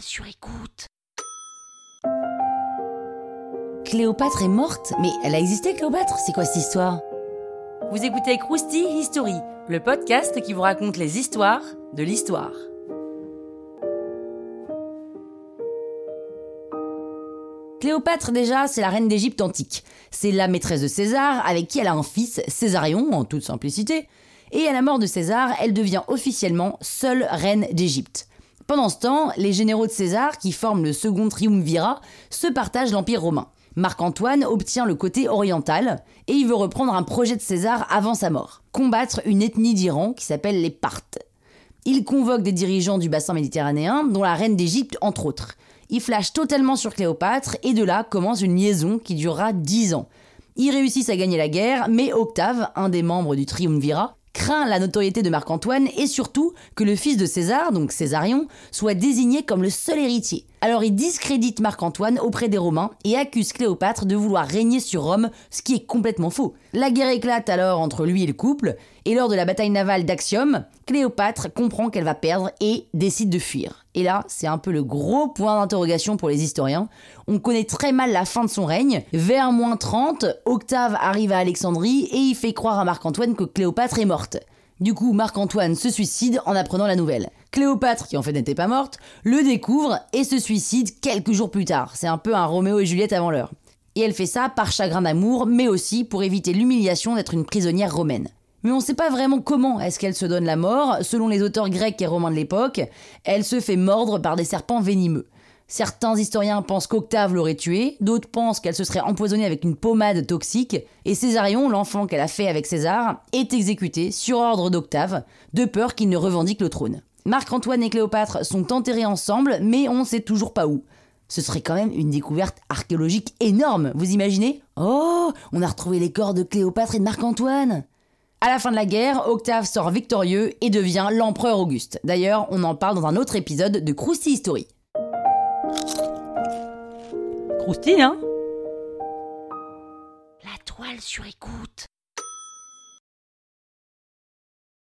sur écoute. Cléopâtre est morte Mais elle a existé, Cléopâtre C'est quoi cette histoire? Vous écoutez Krusty History, le podcast qui vous raconte les histoires de l'histoire. Cléopâtre, déjà, c'est la reine d'Égypte antique. C'est la maîtresse de César, avec qui elle a un fils, Césarion, en toute simplicité. Et à la mort de César, elle devient officiellement seule reine d'Égypte. Pendant ce temps, les généraux de César, qui forment le second triumvirat, se partagent l'Empire romain. Marc-Antoine obtient le côté oriental et il veut reprendre un projet de César avant sa mort, combattre une ethnie d'Iran qui s'appelle les Parthes. Il convoque des dirigeants du bassin méditerranéen, dont la reine d'Égypte entre autres. Il flash totalement sur Cléopâtre et de là commence une liaison qui durera dix ans. Ils réussissent à gagner la guerre, mais Octave, un des membres du triumvirat, craint la notoriété de Marc-Antoine et surtout que le fils de César, donc Césarion, soit désigné comme le seul héritier. Alors il discrédite Marc-Antoine auprès des Romains et accuse Cléopâtre de vouloir régner sur Rome, ce qui est complètement faux. La guerre éclate alors entre lui et le couple, et lors de la bataille navale d'Axium, Cléopâtre comprend qu'elle va perdre et décide de fuir. Et là, c'est un peu le gros point d'interrogation pour les historiens. On connaît très mal la fin de son règne. Vers moins 30, Octave arrive à Alexandrie et il fait croire à Marc-Antoine que Cléopâtre est morte. Du coup, Marc-Antoine se suicide en apprenant la nouvelle. Cléopâtre, qui en fait n'était pas morte, le découvre et se suicide quelques jours plus tard. C'est un peu un Roméo et Juliette avant l'heure. Et elle fait ça par chagrin d'amour, mais aussi pour éviter l'humiliation d'être une prisonnière romaine. Mais on ne sait pas vraiment comment est-ce qu'elle se donne la mort. Selon les auteurs grecs et romains de l'époque, elle se fait mordre par des serpents venimeux. Certains historiens pensent qu'Octave l'aurait tuée, d'autres pensent qu'elle se serait empoisonnée avec une pommade toxique, et Césarion, l'enfant qu'elle a fait avec César, est exécuté sur ordre d'Octave, de peur qu'il ne revendique le trône. Marc-Antoine et Cléopâtre sont enterrés ensemble, mais on ne sait toujours pas où. Ce serait quand même une découverte archéologique énorme, vous imaginez? Oh, on a retrouvé les corps de Cléopâtre et de Marc-Antoine à la fin de la guerre, Octave sort victorieux et devient l'empereur Auguste. D'ailleurs, on en parle dans un autre épisode de Krusty History. Krusty, hein? La toile sur écoute.